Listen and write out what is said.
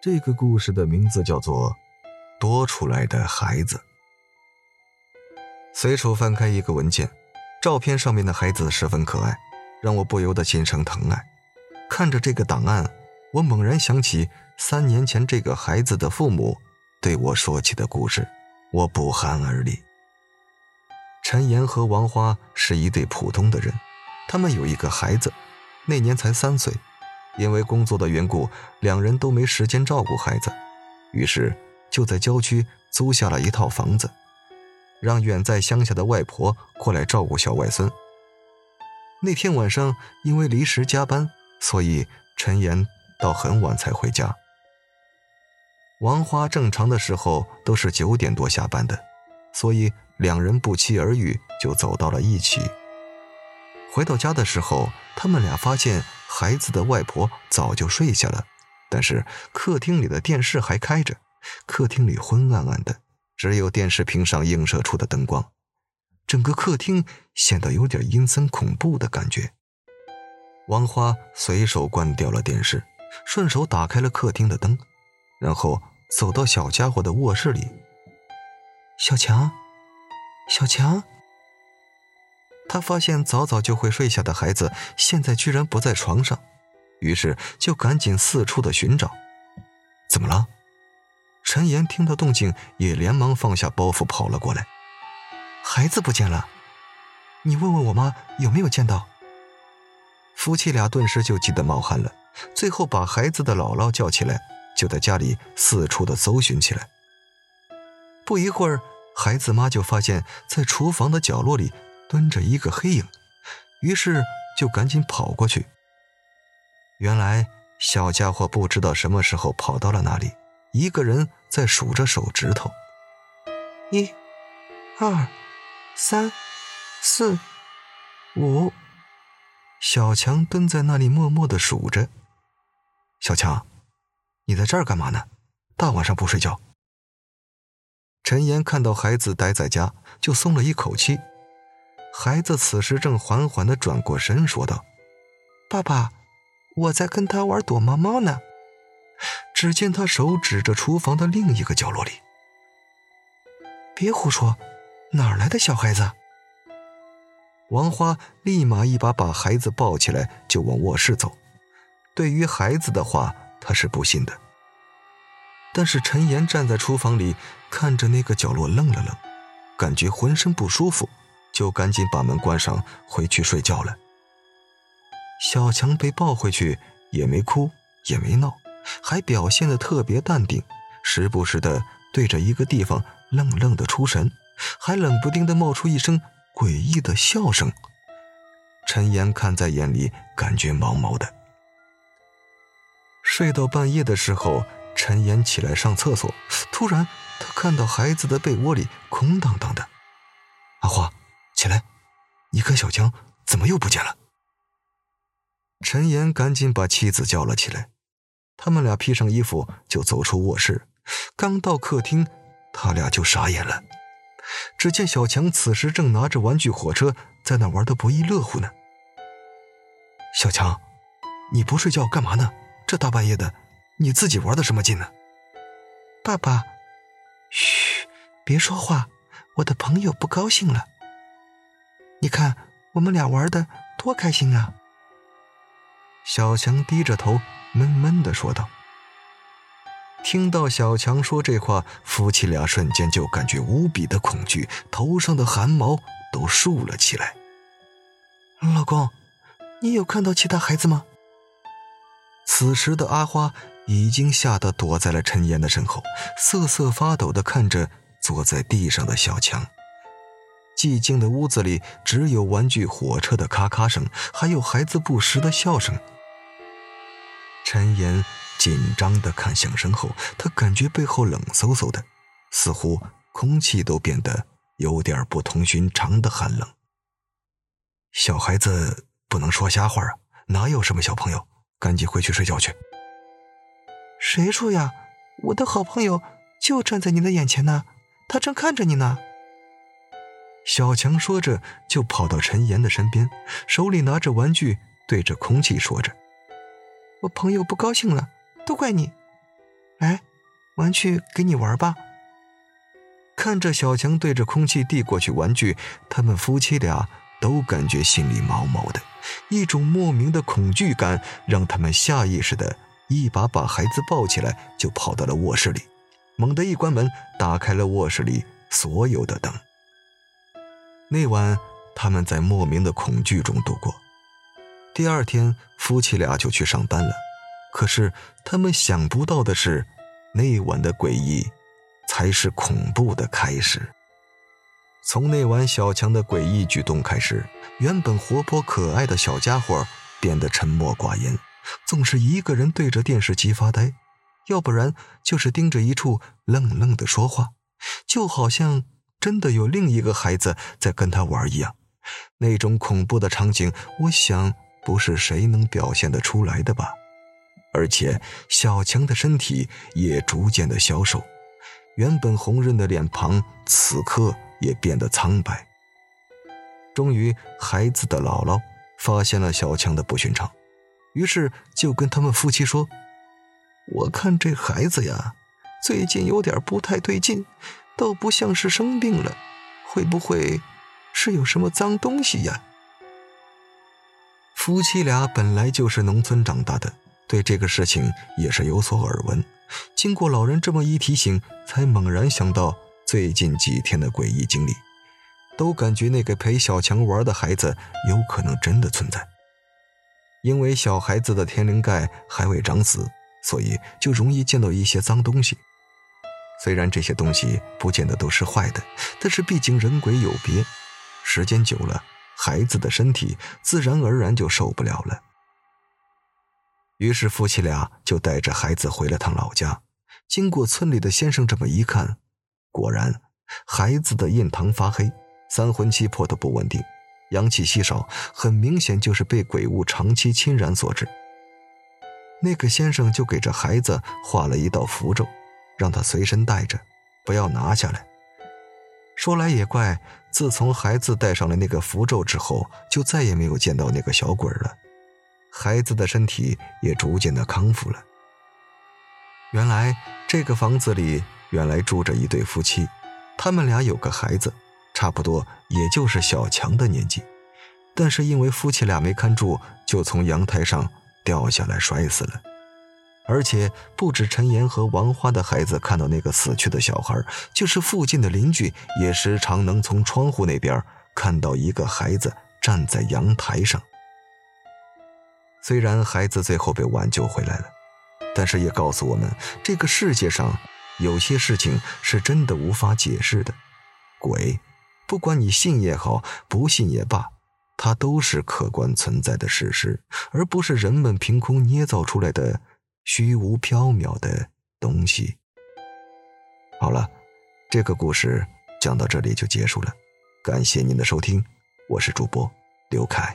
这个故事的名字叫做《多出来的孩子》。随手翻开一个文件，照片上面的孩子十分可爱，让我不由得心生疼爱。看着这个档案，我猛然想起三年前这个孩子的父母对我说起的故事，我不寒而栗。陈岩和王花是一对普通的人，他们有一个孩子，那年才三岁。因为工作的缘故，两人都没时间照顾孩子，于是就在郊区租下了一套房子，让远在乡下的外婆过来照顾小外孙。那天晚上因为临时加班，所以陈岩到很晚才回家。王花正常的时候都是九点多下班的，所以两人不期而遇，就走到了一起。回到家的时候，他们俩发现。孩子的外婆早就睡下了，但是客厅里的电视还开着。客厅里昏暗暗的，只有电视屏上映射出的灯光，整个客厅显得有点阴森恐怖的感觉。王花随手关掉了电视，顺手打开了客厅的灯，然后走到小家伙的卧室里。小强，小强。他发现早早就会睡下的孩子现在居然不在床上，于是就赶紧四处的寻找。怎么了？陈岩听到动静也连忙放下包袱跑了过来。孩子不见了，你问问我妈有没有见到。夫妻俩顿时就急得冒汗了，最后把孩子的姥姥叫起来，就在家里四处的搜寻起来。不一会儿，孩子妈就发现，在厨房的角落里。蹲着一个黑影，于是就赶紧跑过去。原来小家伙不知道什么时候跑到了那里，一个人在数着手指头。一、二、三、四、五。小强蹲在那里默默的数着。小强，你在这儿干嘛呢？大晚上不睡觉。陈岩看到孩子待在家，就松了一口气。孩子此时正缓缓的转过身，说道：“爸爸，我在跟他玩躲猫猫呢。”只见他手指着厨房的另一个角落里。别胡说，哪儿来的小孩子？王花立马一把把孩子抱起来，就往卧室走。对于孩子的话，他是不信的。但是陈岩站在厨房里，看着那个角落，愣了愣，感觉浑身不舒服。就赶紧把门关上，回去睡觉了。小强被抱回去，也没哭，也没闹，还表现的特别淡定，时不时的对着一个地方愣愣的出神，还冷不丁的冒出一声诡异的笑声。陈岩看在眼里，感觉毛毛的。睡到半夜的时候，陈岩起来上厕所，突然他看到孩子的被窝里空荡荡的。阿花。起来，你跟小强怎么又不见了？陈岩赶紧把妻子叫了起来，他们俩披上衣服就走出卧室，刚到客厅，他俩就傻眼了。只见小强此时正拿着玩具火车在那玩的不亦乐乎呢。小强，你不睡觉干嘛呢？这大半夜的，你自己玩的什么劲呢？爸爸，嘘，别说话，我的朋友不高兴了。你看，我们俩玩的多开心啊！小强低着头，闷闷的说道。听到小强说这话，夫妻俩瞬间就感觉无比的恐惧，头上的汗毛都竖了起来。老公，你有看到其他孩子吗？此时的阿花已经吓得躲在了陈岩的身后，瑟瑟发抖的看着坐在地上的小强。寂静的屋子里只有玩具火车的咔咔声，还有孩子不时的笑声。陈岩紧张的看向身后，他感觉背后冷飕飕的，似乎空气都变得有点不同寻常的寒冷。小孩子不能说瞎话啊，哪有什么小朋友？赶紧回去睡觉去。谁说呀？我的好朋友就站在你的眼前呢，他正看着你呢。小强说着，就跑到陈岩的身边，手里拿着玩具，对着空气说着：“我朋友不高兴了，都怪你。”来，玩具给你玩吧。看着小强对着空气递过去玩具，他们夫妻俩都感觉心里毛毛的，一种莫名的恐惧感让他们下意识的一把把孩子抱起来，就跑到了卧室里，猛地一关门，打开了卧室里所有的灯。那晚，他们在莫名的恐惧中度过。第二天，夫妻俩就去上班了。可是，他们想不到的是，那晚的诡异。才是恐怖的开始。从那晚小强的诡异举动开始，原本活泼可爱的小家伙变得沉默寡言，总是一个人对着电视机发呆，要不然就是盯着一处愣愣的说话，就好像真的有另一个孩子在跟他玩一样。那种恐怖的场景，我想不是谁能表现得出来的吧。而且小强的身体也逐渐的消瘦。原本红润的脸庞，此刻也变得苍白。终于，孩子的姥姥发现了小强的不寻常，于是就跟他们夫妻说：“我看这孩子呀，最近有点不太对劲，倒不像是生病了，会不会是有什么脏东西呀？”夫妻俩本来就是农村长大的，对这个事情也是有所耳闻。经过老人这么一提醒，才猛然想到最近几天的诡异经历，都感觉那个陪小强玩的孩子有可能真的存在。因为小孩子的天灵盖还未长死，所以就容易见到一些脏东西。虽然这些东西不见得都是坏的，但是毕竟人鬼有别，时间久了，孩子的身体自然而然就受不了了。于是夫妻俩就带着孩子回了趟老家。经过村里的先生这么一看，果然孩子的印堂发黑，三魂七魄都不稳定，阳气稀少，很明显就是被鬼物长期侵染所致。那个先生就给这孩子画了一道符咒，让他随身带着，不要拿下来。说来也怪，自从孩子带上了那个符咒之后，就再也没有见到那个小鬼了。孩子的身体也逐渐的康复了。原来这个房子里原来住着一对夫妻，他们俩有个孩子，差不多也就是小强的年纪，但是因为夫妻俩没看住，就从阳台上掉下来摔死了。而且不止陈岩和王花的孩子看到那个死去的小孩，就是附近的邻居也时常能从窗户那边看到一个孩子站在阳台上。虽然孩子最后被挽救回来了，但是也告诉我们，这个世界上有些事情是真的无法解释的。鬼，不管你信也好，不信也罢，它都是客观存在的事实，而不是人们凭空捏造出来的虚无缥缈的东西。好了，这个故事讲到这里就结束了，感谢您的收听，我是主播刘凯。